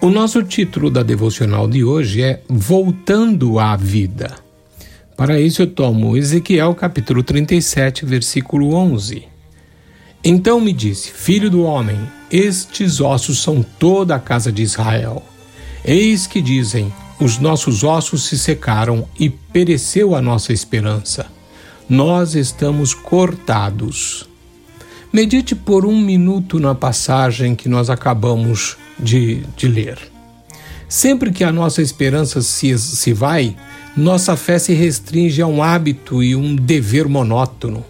O nosso título da devocional de hoje é Voltando à Vida. Para isso eu tomo Ezequiel capítulo 37, versículo 11. Então me disse: Filho do homem, estes ossos são toda a casa de Israel. Eis que dizem: Os nossos ossos se secaram e pereceu a nossa esperança. Nós estamos cortados. Medite por um minuto na passagem que nós acabamos de, de ler. Sempre que a nossa esperança se, se vai, nossa fé se restringe a um hábito e um dever monótono.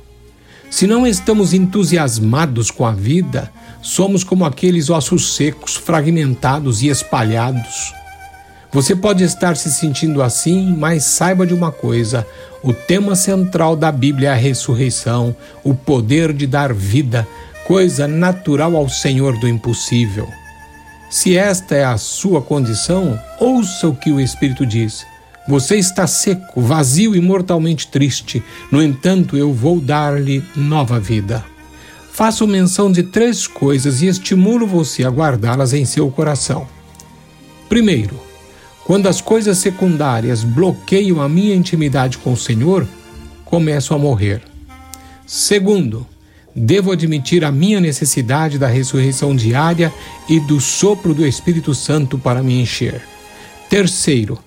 Se não estamos entusiasmados com a vida, somos como aqueles ossos secos, fragmentados e espalhados. Você pode estar se sentindo assim, mas saiba de uma coisa: o tema central da Bíblia é a ressurreição, o poder de dar vida, coisa natural ao Senhor do impossível. Se esta é a sua condição, ouça o que o Espírito diz. Você está seco, vazio e mortalmente triste. No entanto, eu vou dar-lhe nova vida. Faço menção de três coisas e estimulo você a guardá-las em seu coração. Primeiro, quando as coisas secundárias bloqueiam a minha intimidade com o Senhor, começo a morrer. Segundo, devo admitir a minha necessidade da ressurreição diária e do sopro do Espírito Santo para me encher. Terceiro,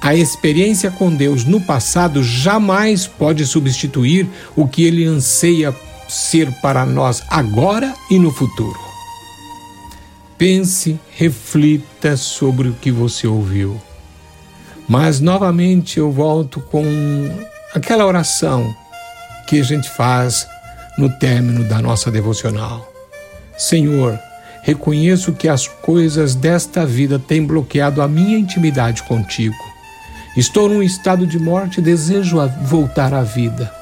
a experiência com Deus no passado jamais pode substituir o que ele anseia ser para nós agora e no futuro. Pense, reflita sobre o que você ouviu. Mas novamente eu volto com aquela oração que a gente faz no término da nossa devocional. Senhor, reconheço que as coisas desta vida têm bloqueado a minha intimidade contigo. Estou num estado de morte e desejo voltar à vida.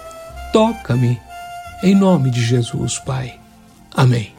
Toca-me, em nome de Jesus, Pai. Amém.